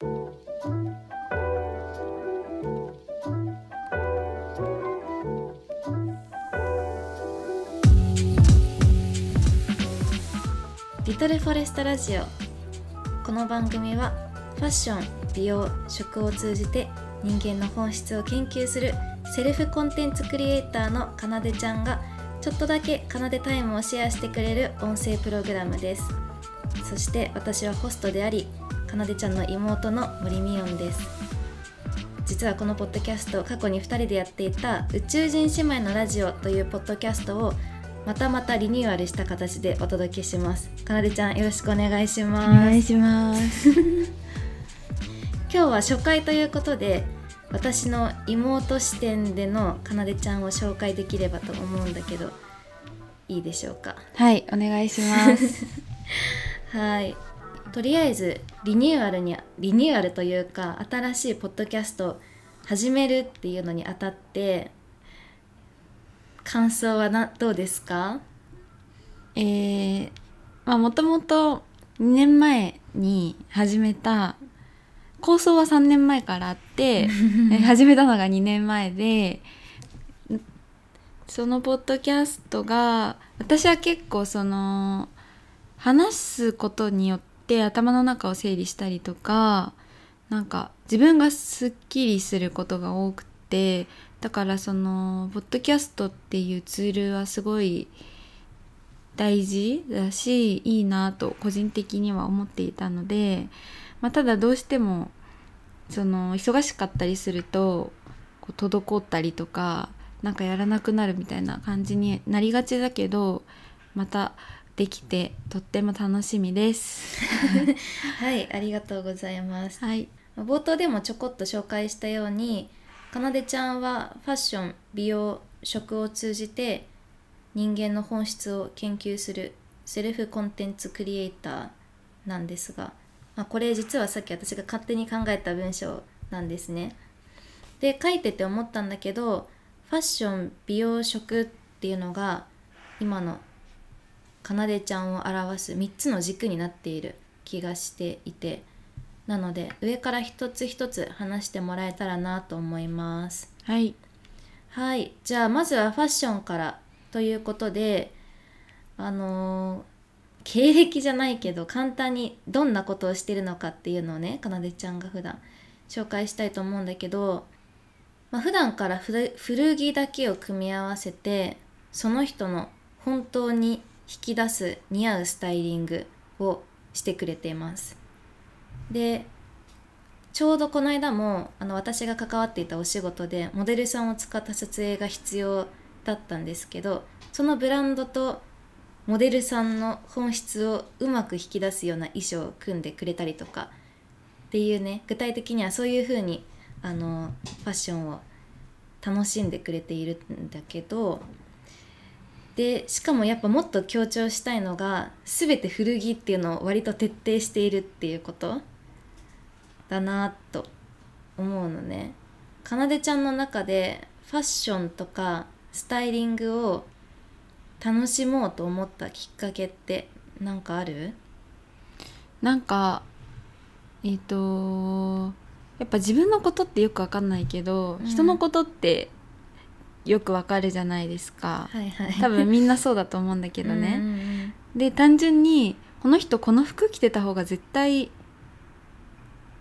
リトルフォレストラジオ。この番組はファッション美容食を通じて人間の本質を研究するセルフコンテンツクリエイターのかなでちゃんがちょっとだけかなでタイムをシェアしてくれる音声プログラムです。そして私はホストでありかなでちゃんの妹の森美音です。実はこのポッドキャスト過去に2人でやっていた「宇宙人姉妹のラジオ」というポッドキャストをまたまたリニューアルした形でお届けします。かなでちゃんよろしくお願いします。お願いします。今日は初回ということで私の妹視点でのかなでちゃんを紹介できればと思うんだけどいいでしょうか？はいお願いします。はいとりあえずリニューアルにリニューアルというか新しいポッドキャストを始めるっていうのにあたって感想はなどうですか？えー、まあもともと2年前に始めた構想は3年前からあってえ 始めたのが2年前でそのポッドキャストが私は結構その話すことによって頭の中を整理したりとかなんか自分がすっきりすることが多くてだからそのポッドキャストっていうツールはすごい大事だしいいなと個人的には思っていたので、まあ、ただどうしてもその忙しかったりするとこう滞ったりとかなんかやらなくなるみたいな感じになりがちだけどまたできてとっても楽しみです。はいありがとうございますはい、冒頭でもちょこっと紹介したようにかなでちゃんはファッション美容食を通じて人間の本質を研究するセルフコンテンツクリエイターなんですが、まあ、これ実はさっき私が勝手に考えた文章なんですね。で書いてて思ったんだけどファッション美容食っていうのが今のかなでちゃんを表す3つの軸になっている気がしていてなので上から一つ一つ話してもらえたらなと思います。はい、はい。じゃあまずはファッションからということであのー経歴じゃないけど簡単にどんなことをしてるのかっていうのをねかなでちゃんが普段紹介したいと思うんだけど、まあ、普段から古古着だけを組み合わせてその人の本当に引き出す似合うスタイリングをしてくれています。でちょうどこの間もあの私が関わっていたお仕事でモデルさんを使った撮影が必要だったんですけどそのブランドとモデルさんの本質をうまく引き出すような衣装を組んでくれたりとかっていうね具体的にはそういう風にあのファッションを楽しんでくれているんだけどでしかもやっぱもっと強調したいのが全て古着っていうのを割と徹底しているっていうことだなと思うのね。かなでちゃんの中でファッションとかスタイリングを楽しもうと思ったきっかけって何かある？なんかえっ、とやっぱ自分のことってよくわかんないけど、うん。人のことってよくわかるじゃないですか。はいはい。多分みんなそうだと思うんだけどうんね、うん。で単純にこの人この服着てた方が絶対い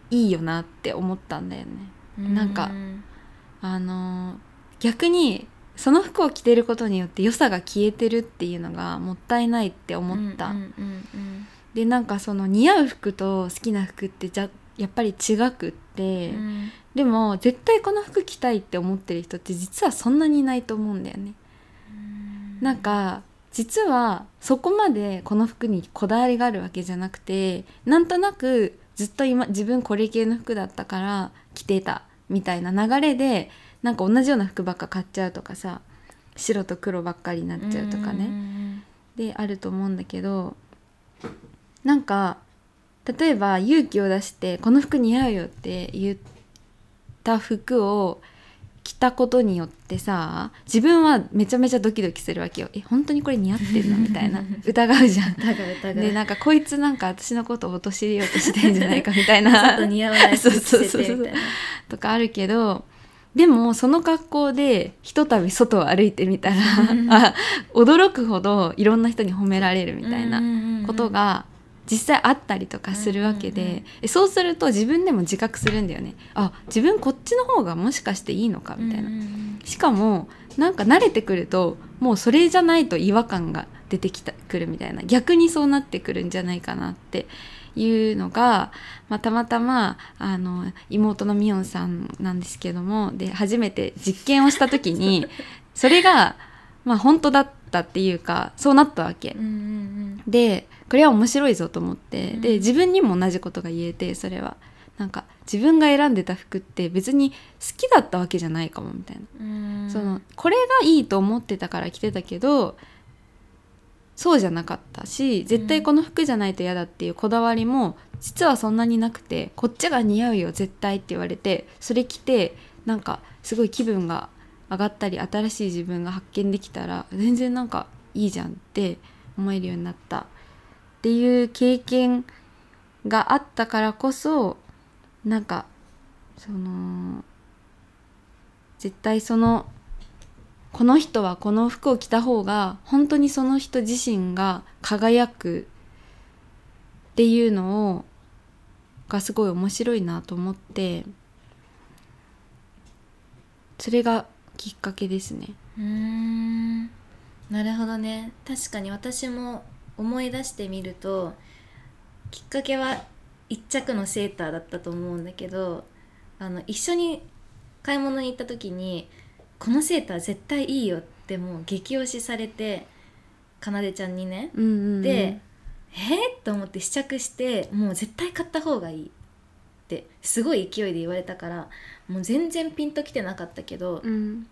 いよなって思ったんだよね。うん。なんかあのー逆にその服を着てることによって良さが消えてるっていうのがもったいないって思った、でなんかその似合う服と好きな服ってじゃやっぱり違くって、うんうん。でも絶対この服着たいって思ってる人って実はそんなにいないと思うんだよね。なんか実はそこまでこの服にこだわりがあるわけじゃなくてなんとなくずっと今自分これ系の服だったから着てたみたいな流れでなんか同じような服ばっか買っちゃうとかさ白と黒ばっかりになっちゃうとかね、ん。であると思うんだけどなんか例えば勇気を出して「この服似合うよ」って言った服を着たことによってさ自分はめちゃめちゃドキドキするわけよ。え本当にこれ似合ってるのみたいな。疑うじゃん。でなんかこいつなんか私のことを陥れようとしてんじゃないかみたいな。ちょっと似合わないみたいな。とかあるけどでもその格好でひとたび外を歩いてみたら あ驚くほどいろんな人に褒められるみたいなことが実際あったりとかするわけで、うんうんうん。えそうすると自分でも自覚するんだよね。あ自分こっちの方がもしかしていいのかみたいな、うんうんしかもなんか慣れてくるともうそれじゃないと違和感が出てきたくるみたいな。逆にそうなってくるんじゃないかなっていうのが、まあ、たまたまあの妹のみおんさんなんですけどもで初めて実験をした時に それが、まあ、本当だったっていうかそうなったわけ。うん。うんうん。でこれは面白いぞと思って。うん。で自分にも同じことが言えてそれは。なんか自分が選んでた服って別に好きだったわけじゃないかもみたいな。そのこれがいいと思ってたから着てたけどそうじゃなかったし絶対この服じゃないと嫌だっていうこだわりも実はそんなになくてこっちが似合うよ絶対って言われてそれ着てなんかすごい気分が上がったり新しい自分が発見できたら全然なんかいいじゃんって思えるようになったっていう経験があったからこそなんかその絶対そのこの人はこの服を着た方が本当にその人自身が輝くっていうのをがすごい面白いなと思ってそれがきっかけですね。うーん。なるほどね。確かに私も思い出してみるときっかけは一着のセーターだったと思うんだけどあの一緒に買い物に行った時に「このセーター絶対いいよ」ってもう激推しされてかなでちゃんにね。うんうんうん。で、えー、と思って試着してもう絶対買った方がいいってすごい勢いで言われたからもう全然ピンときてなかったけど、うん。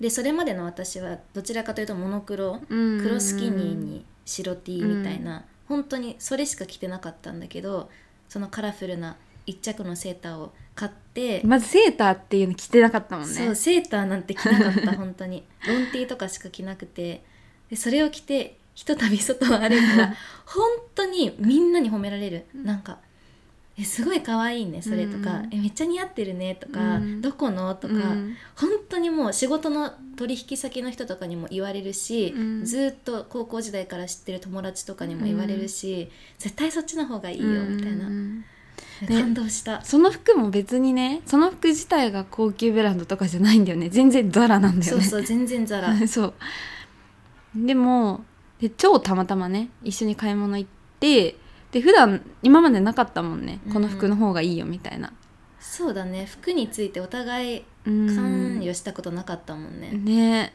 でそれまでの私はどちらかというとモノクロうん。うん黒スキニーに白 T みたいな、本当にそれしか着てなかったんだけどそのカラフルな一着のセーターを買って、まずセーターっていうの着てなかったもんね。そうセーターなんて着なかった本当に。ロン T とかしか着なくて。でそれを着てひとたび外を歩いたら 本当にみんなに褒められる。なんか「えすごい可愛いねそれ」とかうん「えめっちゃ似合ってるね」とか「うんどこの?」とか、うん。本当にもう仕事の取引先の人とかにも言われるし、うん。ずーっと高校時代から知ってる友達とかにも言われるし、絶対そっちの方がいいよみたいな、感動した、その服も別にねその服自体が高級ブランドとかじゃないんだよね。全然ザラなんだよね。そうそう全然ザラ。そう。でもで超たまたまね一緒に買い物行ってで普段今までなかったもんね。この服の方がいいよみたいな、そうだね。服についてお互いうん。関与したことなかったもんね、ね。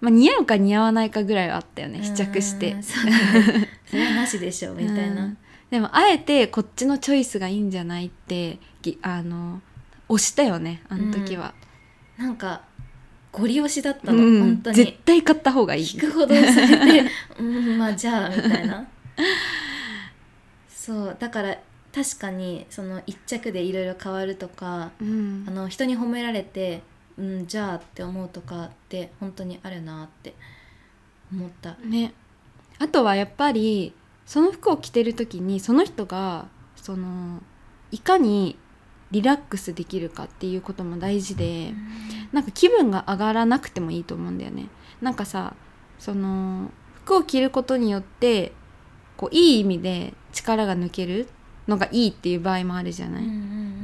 まあ、似合うか似合わないかぐらいはあったよね。試着して。うんそうだね。それはなしでしょみたいな、うん。でもあえてこっちのチョイスがいいんじゃないってぎあの押したよねあの時は、なんかゴリ押しだったの、うん。本当絶に対買った方がいい。聞くほどされて うんまあじゃあみたいなそうだから確かにその一着でいろいろ変わるとかうん。あの人に褒められてうんじゃあって思うとかって本当にあるなって思った。ね。あとはやっぱりその服を着てる時にその人がそのいかにリラックスできるかっていうことも大事で、なんか気分が上がらなくてもいいと思うんだよね。なんかさその服を着ることによってこういい意味で力が抜けるのがいいっていう場合もあるじゃない、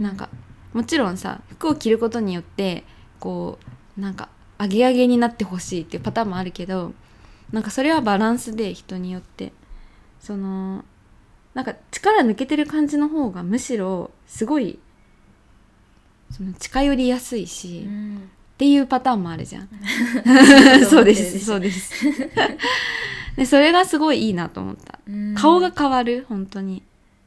なんかもちろんさ服を着ることによってこうなんかアゲアゲになってほしいっていうパターンもあるけどなんかそれはバランスで人によってそのなんか力抜けてる感じの方がむしろすごいその近寄りやすいし、っうん。ていうパターンもあるじゃん。そ そう うです。そうですでそれがすごいいいなと思った、うん。顔が変わる？本当に、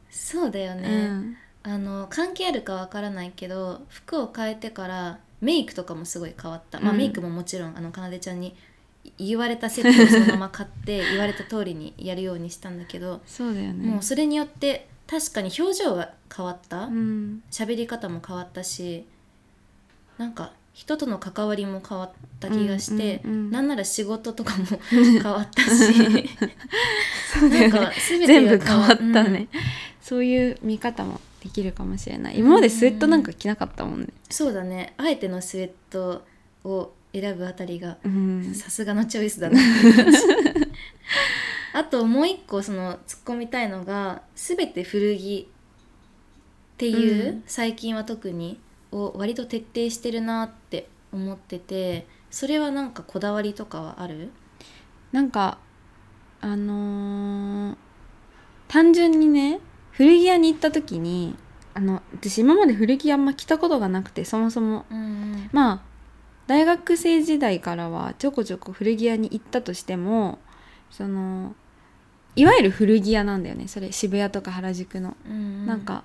そうだよね、うん。あの関係あるかわからないけど服を変えてからメイクとかもすごい変わった、まあうん。メイクももちろんあのかなでちゃんに言われたセットをそのまま買って 言われた通りにやるようにしたんだけど、そうだよね。もうそれによって確かに表情が変わった。うん。喋り方も変わったしなんか人との関わりも変わった気がして、うんうんうん。なんなら仕事とかも 変わったし なんか全部が変わったうん。ね、そういう見方もできるかもしれない。今までスウェットなんか着なかったもんね。そうだね。あえてのスウェットを選ぶあたりがうん。さすがのチョイスだな あともう一個その突っ込みたいのが全て古着っていう、うん。最近は特にを割と徹底してるなって思っててそれはなんかこだわりとかはある？なんかあのー単純にね古着屋に行った時にあの私今まで古着あんま着たことがなくてそもそも。うんまあ大学生時代からはちょこちょこ古着屋に行ったとしてもそのいわゆる古着屋なんだよねそれ渋谷とか原宿の、うん。なんか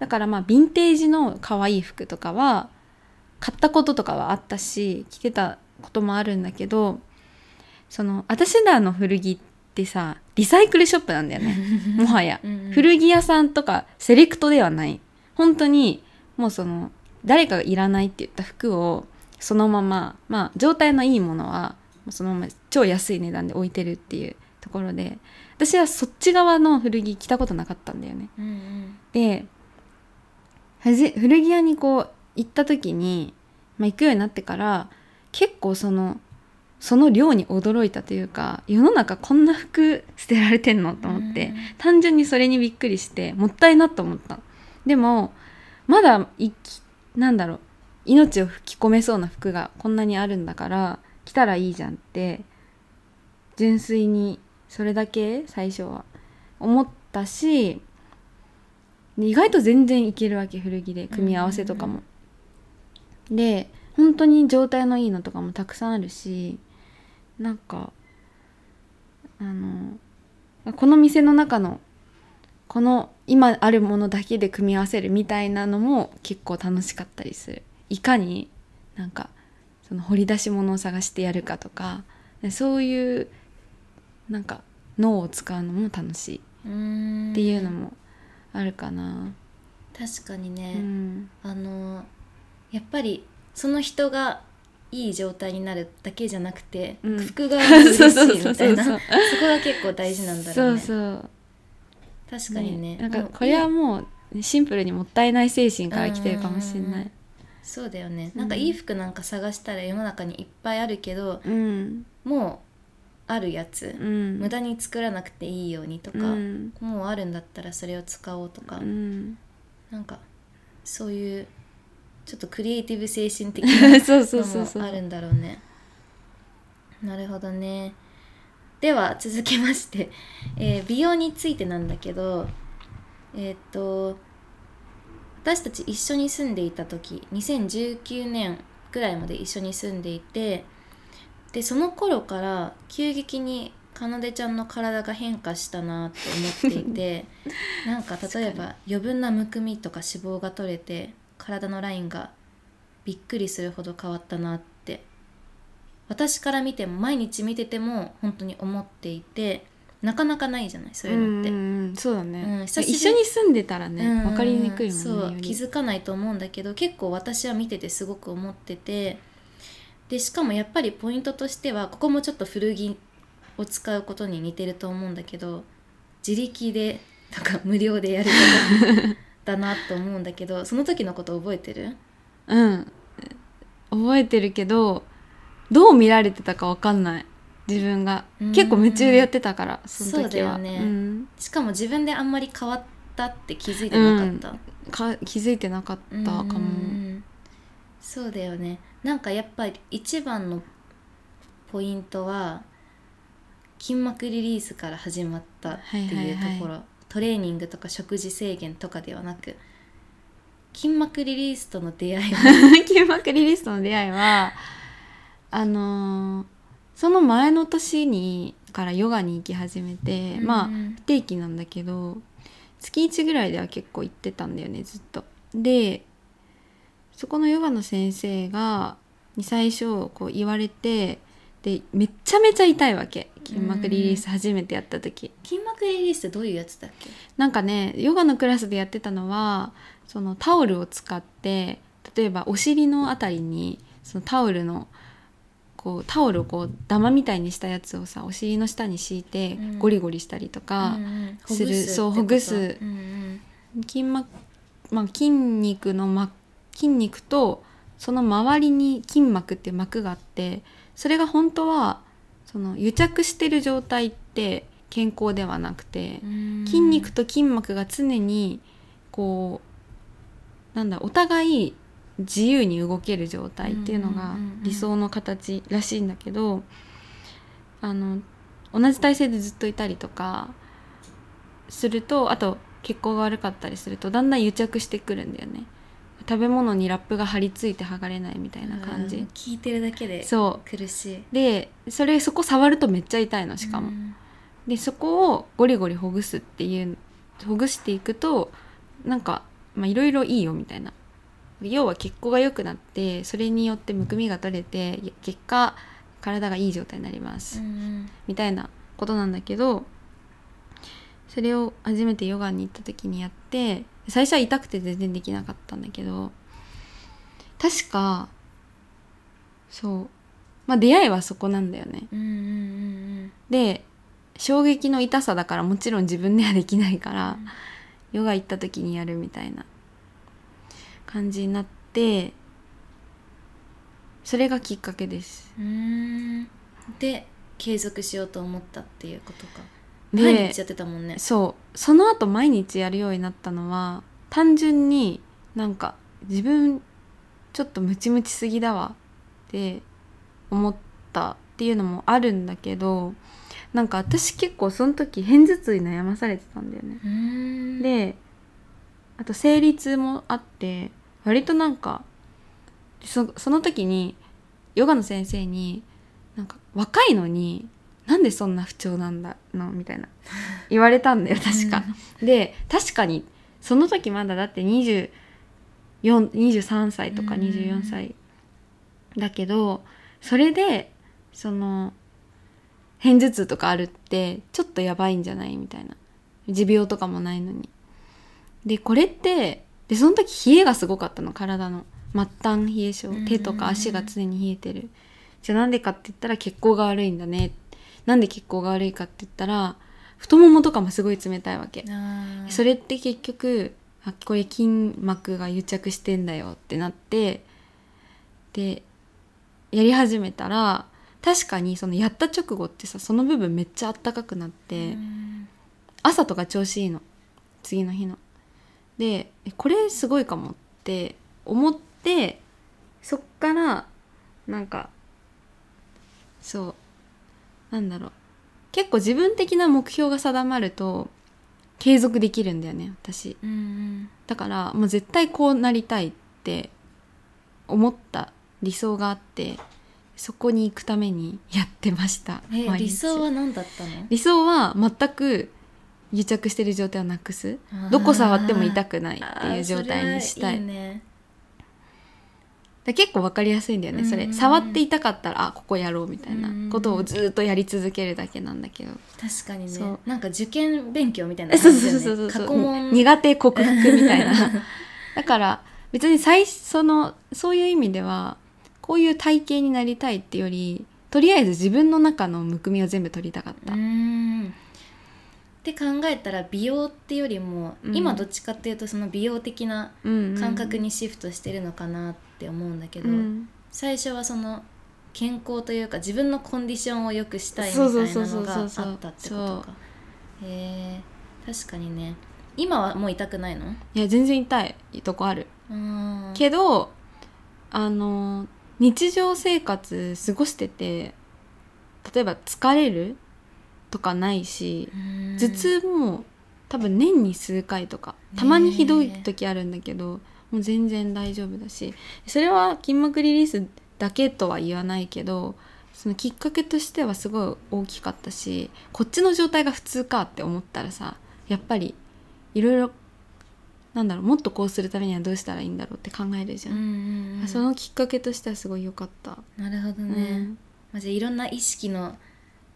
だからまあヴィンテージの可愛い服とかは買ったこととかはあったし着てたこともあるんだけどその私らの古着ってさリサイクルショップなんだよね。もはや。古着屋さんとかセレクトではない。本当にもうその誰かがいらないって言った服をそのまままあ状態のいいものはそのまま超安い値段で置いてるっていうところで私はそっち側の古着着たことなかったんだよね。うんうん。で古着屋にこう行った時に、まあ、行くようになってから結構そのその量に驚いたというか世の中こんな服捨てられてんのと思って、うん。単純にそれにびっくりしてもったいなと思った。でもまだいきなんだろう命を吹き込めそうな服がこんなにあるんだから着たらいいじゃんって純粋にそれだけ最初は思ったし意外と全然いけるわけ古着で組み合わせとかも。で本当に状態のいいのとかもたくさんあるしなんかあのこの店の中のこの今あるものだけで組み合わせるみたいなのも結構楽しかったりする。いかになんかその掘り出し物を探してやるかとかでそういうなんか脳を使うのも楽しい。うん。っていうのもあるかな。確かにね、うん。あのやっぱりその人がいい状態になるだけじゃなくて、うん。服側も嬉しいみたいなそこが結構大事なんだろうね。そうそう。確かにねなんかこれはもうシンプルにもったいない精神から来てるかもしれない。そうだよね、うん。なんかいい服なんか探したら世の中にいっぱいあるけどうん、もうあるやつ、うん、無駄に作らなくていいようにとか、うん。もうあるんだったらそれを使おうとか、うん、なんかそういうちょっとクリエイティブ精神的な のもあるんだろうね。なるほどね。では続きまして、えー美容についてなんだけどえーっと私たち一緒に住んでいた時2019年くらいまで一緒に住んでいてでその頃から急激にかなでちゃんの体が変化したなと思っていて なんか例えば余分なむくみとか脂肪が取れて体のラインがびっくりするほど変わったなって私から見ても毎日見てても本当に思っていてなかなかないじゃないそういうのって。うんうんそうだね、うん一緒に住んでたらねうん分かりにくいもんねそう気づかないと思うんだけど結構私は見ててすごく思っててでしかもやっぱりポイントとしてはここもちょっと古着を使うことに似てると思うんだけど自力でとか無料でやることだなと思うんだけど その時のこと覚えてる？うん。覚えてるけどどう見られてたか分かんない。自分が。うん。結構夢中でやってたからその時は。そうだよね。ん。しかも自分であんまり変わったって気づいてなかった、か気づいてなかったかも、うん。そうだよねなんかやっぱり一番のポイントは筋膜リリースから始まったっていうところ、はいトレーニングとか食事制限とかではなく筋膜リリースとの出会いは？筋膜リリースとの出会いはあのーその前の年にからヨガに行き始めて、まあうん。不定期なんだけど月1ぐらいでは結構行ってたんだよねずっと。でそこのヨガの先生がに最初こう言われてでめっちゃめちゃ痛いわけ。筋膜リリース初めてやった時。筋膜リリースってどういうやつだっけ？なんかねヨガのクラスでやってたのはそのタオルを使って例えばお尻のあたりにそのタオルのこうタオルをこうダマみたいにしたやつをさお尻の下に敷いてうん。ゴリゴリしたりとか、うんうん。する。そうほぐすほぐす。ってことうん。筋膜、まあ、筋肉の、ま、筋肉とその周りに筋膜っていう膜があってそれが本当はその癒着してる状態って健康ではなくてうん。筋肉と筋膜が常にこうなんだお互い自由に動ける状態っていうのが理想の形らしいんだけどあの同じ体勢でずっといたりとかするとあと血行が悪かったりするとだんだん癒着してくるんだよね食べ物にラップが張り付いて剥がれないみたいな感じ、うん。聞いてるだけでそ苦しい。うでそれそこ触るとめっちゃ痛いのしかも、うん。でそこをゴリゴリほぐすっていうほぐしていくとなんかまあいろいろいいよみたいな。要は血行が良くなってそれによってむくみが取れて結果体がいい状態になります、うん。みたいなことなんだけどそれを初めてヨガに行った時にやって最初は痛くて全然できなかったんだけど確かそう。まあ出会いはそこなんだよね。うんうんうんで衝撃の痛さだからもちろん自分ではできないから、ヨガ行った時にやるみたいな感じになってそれがきっかけです。うんうん。で継続しようと思ったっていうことか。で毎日やってたもんね。そう。その後毎日やるようになったのは単純になんか自分ちょっとムチムチすぎだわって思ったっていうのもあるんだけどなんか私結構その時片頭痛に悩まされてたんだよね。うん。であと生理痛もあって割となんかそその時にヨガの先生になんか若いのになんでそんな不調なんだの？みたいな。言われたんだよ確か。で確かにその時まだだって24 23歳とかうん。24歳だけどそれでその片頭痛とかあるってちょっとやばいんじゃない？みたいな。持病とかもないのに。でこれってでその時冷えがすごかったの。体の。末端冷え症。うん。手とか足が常に冷えてる。じゃあなんでかって言ったら血行が悪いんだねなんで血行が悪いかって言ったら太ももとかもすごい冷たいわけ。それって結局あこれ筋膜が癒着してんだよってなってでやり始めたら確かにそのやった直後ってさその部分めっちゃあったかくなって、うん。朝とか調子いいの。次の日の。でえこれすごいかもって思ってそっからなんかそうなんだろう。結構自分的な目標が定まると継続できるんだよね私。うんうん。だからもう絶対こうなりたいって思った理想があってそこに行くためにやってました。え毎日。理想は何だったの？理想は全く癒着してる状態をなくす。どこ触っても痛くないっていう状態にしたい。ね。だ結構わかりやすいんだよね。それうん触って痛かったらあここやろうみたいなことをずっとやり続けるだけなんだけど。確かにそう。ねなんか受験勉強みたいなそうそうそうそう過去問。苦手克服みたいな。だから別に最そのそういう意味ではこういう体型になりたいってよりとりあえず自分の中のむくみを全部取りたかった、うーんって考えたら美容ってよりも、うん。今どっちかっていうとその美容的な感覚にシフトしてるのかなって思うんだけど、うん。最初はその健康というか自分のコンディションを良くしたいみたいなのがあったってことか。へえ確かにね。今はもう痛くないの？いや全然痛いとこある。うんけどあの日常生活過ごしてて例えば疲れるとかないしうん。頭痛も多分年に数回とかたまにひどい時あるんだけどもう全然大丈夫だしそれは筋膜リリースだけとは言わないけどそのきっかけとしてはすごい大きかったしこっちの状態が普通かって思ったらさやっぱりいろいろなんだろうもっとこうするためにはどうしたらいいんだろうって考えるじゃん。うんうんうん。そのきっかけとしてはすごい良かった。なるほどね、うん。まあ、じゃあいろんな意識の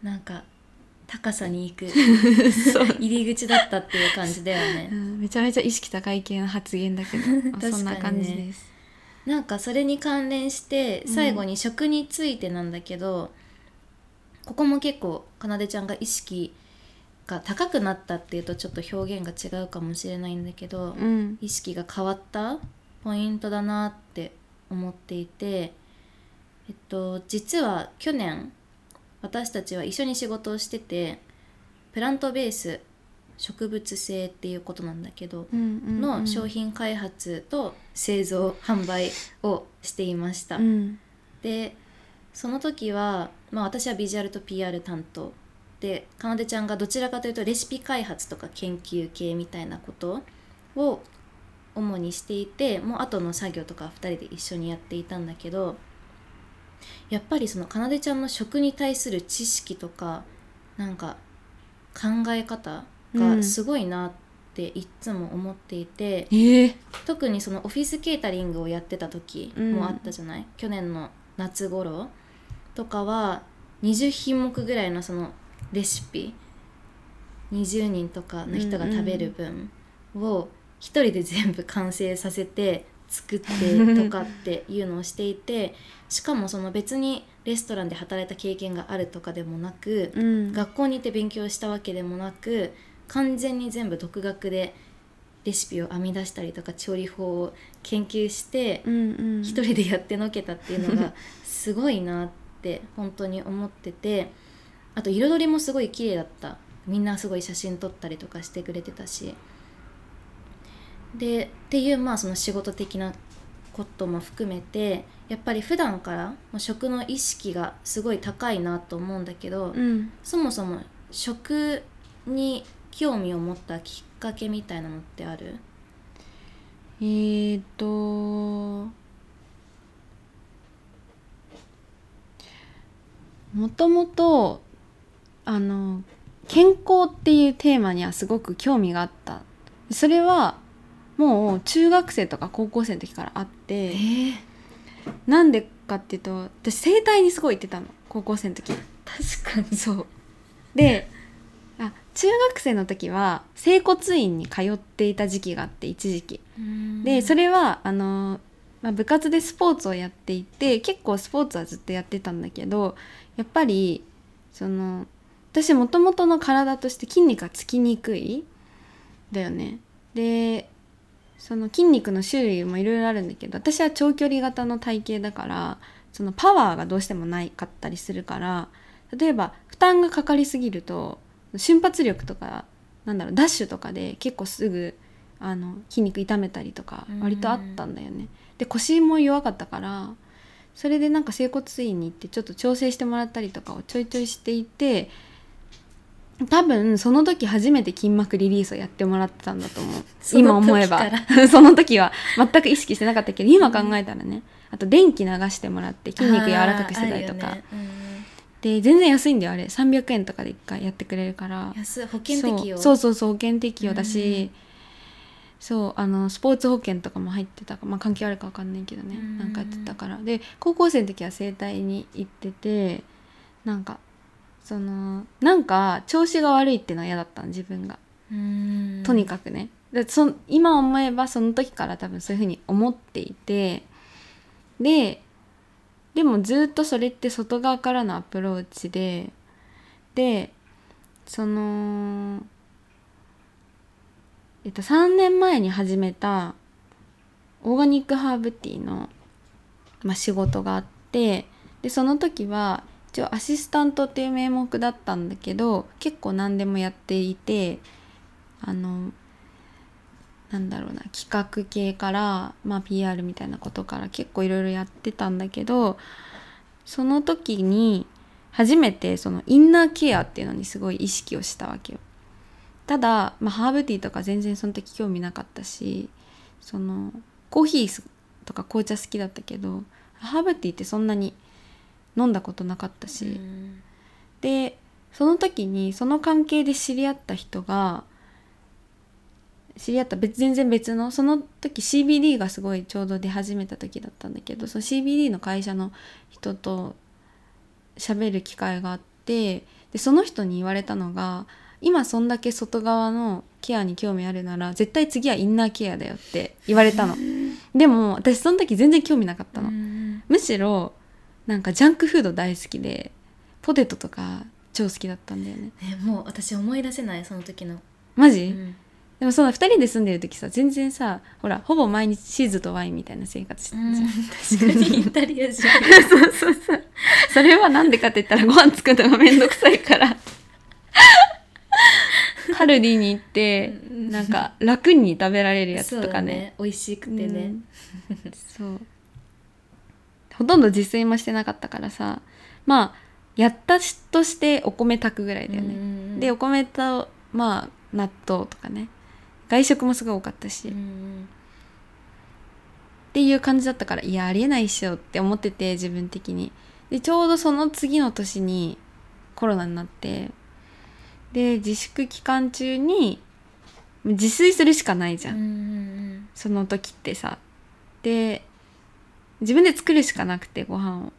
なんか高さに行く。入り口だったっていう感じだよね。うんめちゃめちゃ意識高い系の発言だけど。ね。そんな感じです。なんかそれに関連してうん。最後に食についてなんだけど、ここも結構かなでちゃんが意識が高くなったっていうとちょっと表現が違うかもしれないんだけど、うん。意識が変わったポイントだなって思っていてえっと実は去年私たちは一緒に仕事をしててプラントベース植物性っていうことなんだけどうんの商品開発と製造販売をしていました、うん。でその時は、まあ、私はビジュアルと PR 担当でかなでちゃんがどちらかというとレシピ開発とか研究系みたいなことを主にしていてもう後の作業とか2人で一緒にやっていたんだけどやっぱりそのかなでちゃんの食に対する知識とかなんか考え方がすごいなっていっつも思っていて、ええ特にそのオフィスケータリングをやってた時もあったじゃない、去年の夏頃とかは20品目ぐらいのそのレシピ20人とかの人が食べる分を一人で全部完成させて作ってとかっていうのをしていてしかもその別にレストランで働いた経験があるとかでもなく、うん。学校に行って勉強したわけでもなく完全に全部独学でレシピを編み出したりとか調理法を研究してうんうん。一人でやってのけたっていうのがすごいなって本当に思っててあと彩りもすごい綺麗だった。みんなすごい写真撮ったりとかしてくれてたしでっていうまあその仕事的なことも含めてやっぱり普段からもう食の意識がすごい高いなと思うんだけど、うん。そもそも食に興味を持ったきっかけみたいなのってある？えー、ともともとあの健康っていうテーマにはすごく興味があった。それはもう中学生とか高校生の時からあってえなんでかっていうと私整体にすごい行ってたの高校生の時。確かに。そう。であ中学生の時は整骨院に通っていた時期があって一時期。でそれれはあの、まあ、部活でスポーツをやっていて結構スポーツはずっとやってたんだけどやっぱりその私もともとの体として筋肉がつきにくい。だよね。でその筋肉の種類もいろいろあるんだけど私は長距離型の体型だからそのパワーがどうしてもないかったりするから例えば負担がかかりすぎると瞬発力とかなんだろうダッシュとかで結構すぐあの筋肉痛めたりとかうん割とあったんだよね。で腰も弱かったからそれでなんか整骨院に行ってちょっと調整してもらったりとかをちょいちょいしていて多分その時初めて筋膜リリースをやってもらってたんだと思う。今思えば。時 その時は全く意識してなかったけど今考えたらね。あと電気流してもらって筋肉柔らかくしてたりとか、ね。うんで全然安いんだよあれ。300円とかで1回やってくれるから。安い。保険適用。そう。そうそう保険適用だし、そうあのスポーツ保険とかも入ってたか。まあ関係あるか分かんないけどね、うん。なんかやってたから。で高校生の時は整体に行っててなんかそのなんか調子が悪いっていうのは嫌だったの自分が。うん。とにかくね、でそん今思えばその時から多分そういうふうに思っていて。ででもずっとそれって外側からのアプローチで。でそのえっと3年前に始めたオーガニックハーブティーの、まあ、仕事があって。でその時は一応アシスタントっていう名目だったんだけど結構何でもやっていてあのなんだろうな企画系から、まあ、PR みたいなことから結構いろいろやってたんだけどその時に初めてそのインナーケアっていうのにすごい意識をしたわけよ。ただ、まあ、ハーブティーとか全然その時興味なかったしそのコーヒーとか紅茶好きだったけどハーブティーってそんなに飲んだことなかったし、うん。でその時にその関係で知り合った人が知り合った別全然別のその時 CBD がすごいちょうど出始めた時だったんだけどその CBD の会社の人と喋る機会があってでその人に言われたのが今そんだけ外側のケアに興味あるなら絶対次はインナーケアだよって言われたの。でも私その時全然興味なかったの、うん。むしろなんかジャンクフード大好きでポテトとか超好きだったんだよね。ねもう私思い出せないその時の、マジ、うん。でもその2人で住んでる時さ全然さほらほぼ毎日チーズとワインみたいな生活してたじゃん、確かにイタリア人。そうそうそうそれはなんでかって言ったらご飯作るのがめんどくさいから。カルディに行ってうん。なんか楽に食べられるやつとかね。美味しくてね、うん。そうほとんど自炊もしてなかったからさまあやったしとしてお米炊くぐらいだよね、ねでお米とまあ納豆とかね。外食もすごい多かったし、っうん。ていう感じだったからいやありえないっしょって思ってて自分的に。でちょうどその次の年にコロナになってで自粛期間中に自炊するしかないじゃん。その時ってさ。で自分で作るしかなくてご飯を。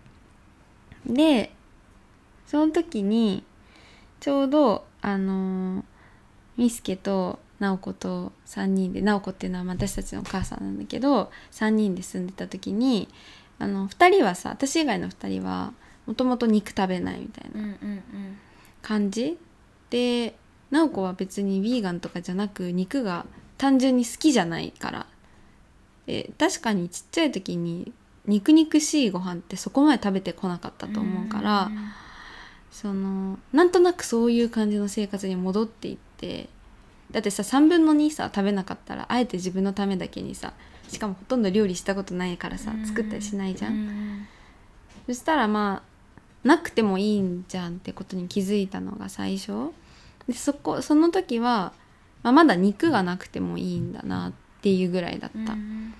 でその時にちょうどあのーみすけと直子と3人で直子っていうのは私たちのお母さんなんだけど3人で住んでた時にあの2人はさ私以外の2人はもともと肉食べないみたいうんうなんうん。感じ。で直子は別にヴィーガンとかじゃなく肉が単純に好きじゃないから。で確かにちっちゃい時に肉肉しいご飯ってそこまで食べてこなかったと思うから、そのなんとなくそういう感じの生活に戻っていってだってさ3分の2さ食べなかったらあえて自分のためだけにさしかもほとんど料理したことないからさ作ったりしないじゃん、うん。そしたらまあなくてもいいんじゃんってことに気づいたのが最初。でそこその時は、まあ、まだ肉がなくてもいいんだなっていうぐらいだった、うん。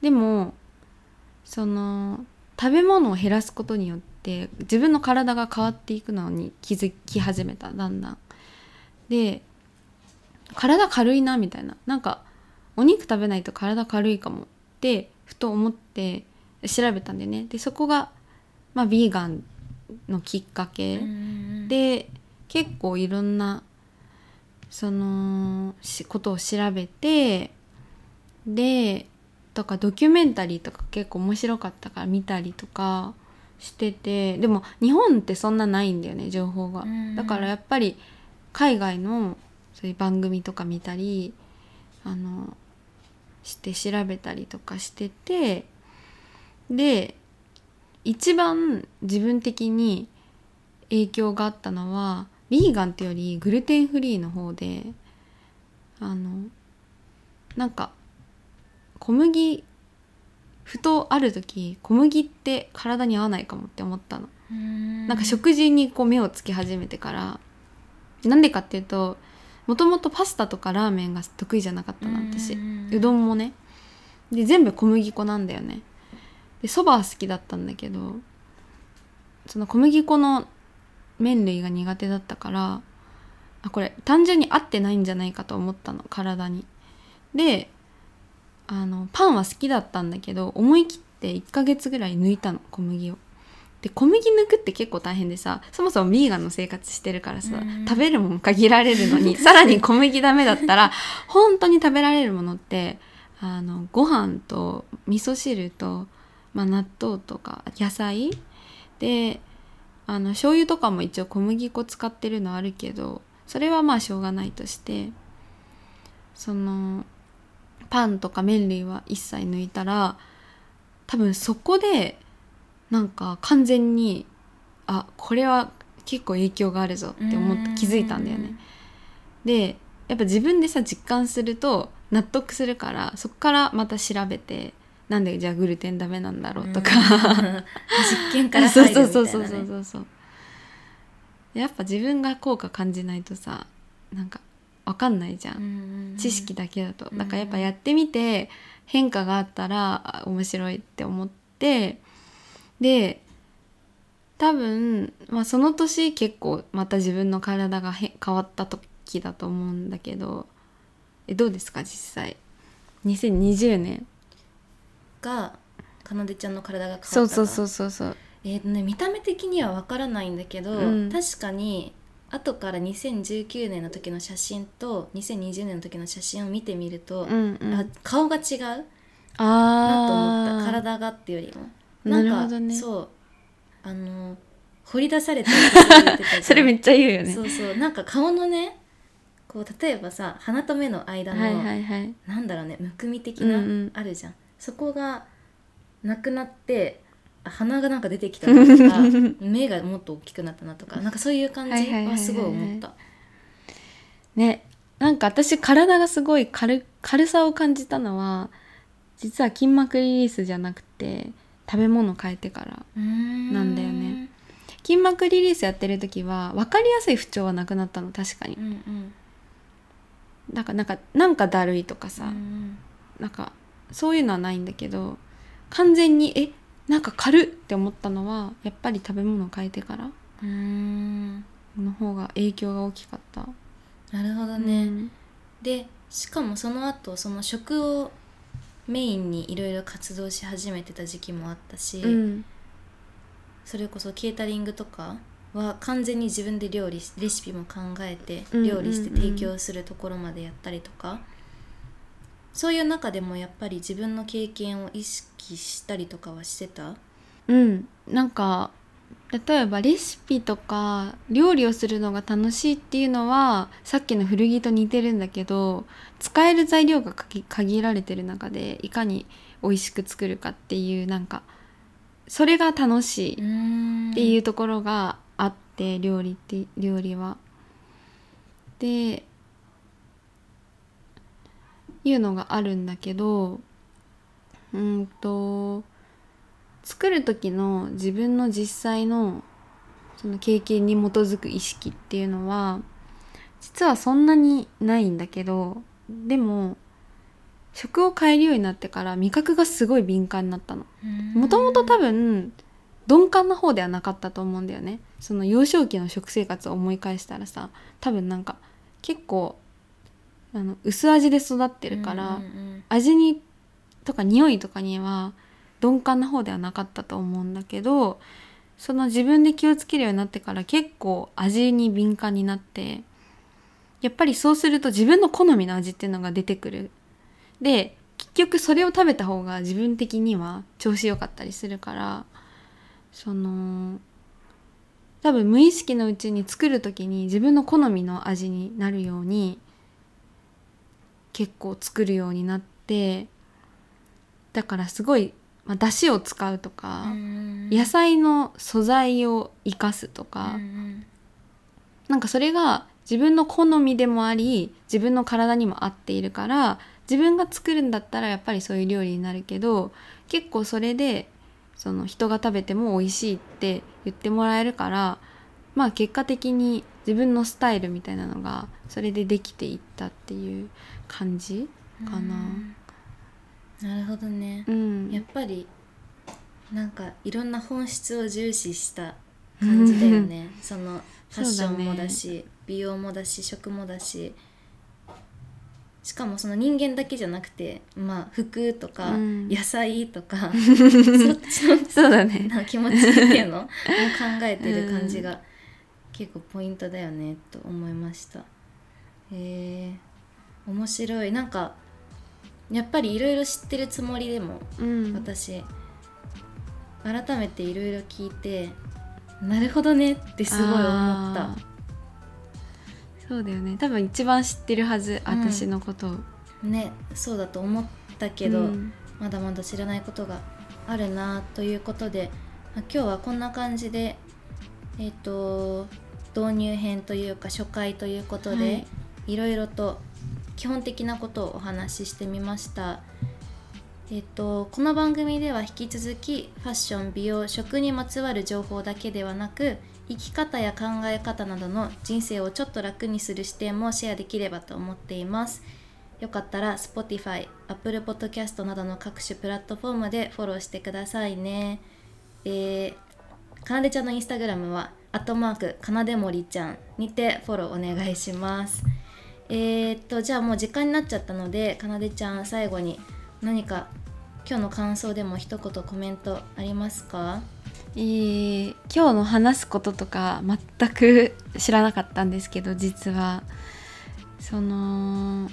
でもその食べ物を減らすことによって自分の体が変わっていくのに気づき始めただんだん。で体軽いなみたいな。なんかお肉食べないと体軽いかもってふと思って調べたんだよね。でそこがまあビーガンのきっかけ、うんで結構いろんなそのしことを調べてでとかドキュメンタリーとか結構面白かったから見たりとかしててでも日本ってそんなないんだよね情報が。うんだからやっぱり海外のそういう番組とか見たりあのして調べたりとかしててで一番自分的に影響があったのはビーガンってよりグルテンフリーの方であのなんか小麦ふとある時小麦って体に合わないかもって思ったの。うん。なんか食事にこう目をつけ始めてからなんでかっていうともともとパスタとかラーメンが得意じゃなかったの私うんうどんもね。で全部小麦粉なんだよね。でそばは好きだったんだけどその小麦粉の麺類が苦手だったからあこれ単純に合ってないんじゃないかと思ったの体に。であのパンは好きだったんだけど思い切って1ヶ月ぐらい抜いたの小麦を。で小麦抜くって結構大変でさそもそもビーガンの生活してるからさ、うん。食べるもん限られるのに さらに小麦ダメだったら本当に食べられるものってあのご飯と味噌汁と、まあ、納豆とか野菜？であの醤油とかも一応小麦粉使ってるのあるけどそれはまあしょうがないとしてそのパンとか麺類は一切抜いたら多分そこでなんか完全にあこれは結構影響があるぞって思って気づいたんだよね。でやっぱ自分でさ実感すると納得するからそこからまた調べてなんでじゃあグルテンダメなんだろうとか、うん。実験からそう入るそうそうみたいなね。そうそうそう。やっぱ自分が効果感じないとさなんかわかんないじゃん、うん知識だけだと。うん。だからやっぱやってみて変化があったらあ面白いって思ってで多分、まあ、その年結構また自分の体がへ変わった時だと思うんだけどえどうですか実際？2020年がかなでちゃんの体が変わったそうそうそううそうそうえーとね見た目的にはわからないんだけど、うん確かに後から2019年の時の写真と2020年の時の写真を見てみると、うんうん。あ顔が違う。なと思った。ああ体がっていうよりも。なるんかほどね。そう。あの掘り出されて それめっちゃ言うよね。そうそう。なんか顔のねこう例えばさ鼻と目の間の、はいはいはい。なんだろうねむくみ的な、うんうん。あるじゃん。そこがなくなってあ鼻がなんか出てきたなとか 目がもっと大きくなったなとかなんかそういう感じはすごい思った。ねなんか私体がすごい軽軽さを感じたのは実は筋膜リリースじゃなくて食べ物変えてからなんだよね。筋膜リリースやってる時は分かりやすい不調はなくなったの確かにうんうんなんかなんかなんかだるいとかさ、うんなんかそういうのはないんだけど完全にえなんか軽っって思ったのはやっぱり食べ物変えてからうん。の方が影響が大きかった。なるほどね。うん。でしかもその後その食をメインにいろいろ活動し始めてた時期もあったし、うん。それこそケータリングとかは完全に自分で料理しレシピも考えて料理して提供するところまでやったりとか、そういう中でもやっぱり自分の経験を意識したりとかはしてた？うん、なんか例えばレシピとか料理をするのが楽しいっていうのはさっきの古着と似てるんだけど使える材料が限限られてる中でいかに美味しく作るかっていうなんかそれが楽しいっていううところがあって料理って料理は。でいうのがあるんだけどうんと作る時の自分の実際のその経験に基づく意識っていうのは実はそんなにないんだけどでも食を変えるようになってから味覚がすごい敏感になったの。もともと多分鈍感な方ではなかったと思うんだよねその幼少期の食生活を思い返したらさ多分なんか結構あの薄味で育ってるから、うんうん味にとか匂いとかには鈍感な方ではなかったと思うんだけどその自分で気をつけるようになってから結構味に敏感になってやっぱりそうすると自分の好みの味っていうのが出てくる。で結局それを食べた方が自分的には調子良かったりするからその多分無意識のうちに作る時に自分の好みの味になるように結構作るようになってだからすごい、まあ、出汁を使うとか、うん野菜の素材を生かすとか、うん。なんかそれが自分の好みでもあり自分の体にも合っているから自分が作るんだったらやっぱりそういう料理になるけど結構それでその人が食べても美味しいって言ってもらえるからまあ結果的に自分のスタイルみたいなのがそれでできていったっていう感じかな。うん。なるほどね、うん、やっぱりなんかいろんな本質を重視した感じだよね。その ファッションもだし美容もだし食もだし。しかもその人間だけじゃなくてまあ服とかうん。野菜とか、そっちのそうだね。な気持ちっていうの？を考えてる感じが結構ポイントだよねと思いました。へえ面白い。なんかやっぱりいろいろ知ってるつもりでもうん、私改めていろいろ聞いてなるほどねってすごい思った。そうだよね。多分一番知ってるはず、うん。私のことを。ねそうだと思ったけど、うん。まだまだ知らないことがあるなということで、まあ今日はこんな感じでえっ、と導入編というか初回ということで、はい。い、ろいろと基本的なことをお話ししてみました。えっと、この番組では引き続きファッション美容食にまつわる情報だけではなく生き方や考え方などの人生をちょっと楽にする視点もシェアできればと思っています。よかったら Spotify、Apple Podcast などの各種プラットフォームでフォローしてくださいね。えー、かなでちゃんのインスタグラムはアットマークかなでもりちゃんにてフォローお願いします。えー、っとじゃあもう時間になっちゃったのでかなでちゃん最後に何か今日の感想でも一言コメントありますか？えー今日の話すこととか全く知らなかったんですけど実は。その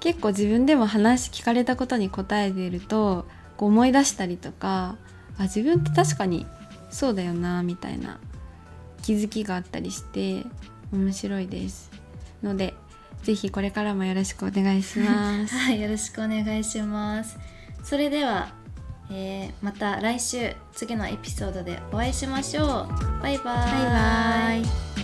結構自分でも話聞かれたことに答えてるとこう思い出したりとかあ自分って確かにそうだよなみたいな気づきがあったりして面白いです。のでぜひこれからもよろしくお願いします。はいよろしくお願いします。それでは、えーまた来週次のエピソードでお会いしましょう。バイバイ。バイバイ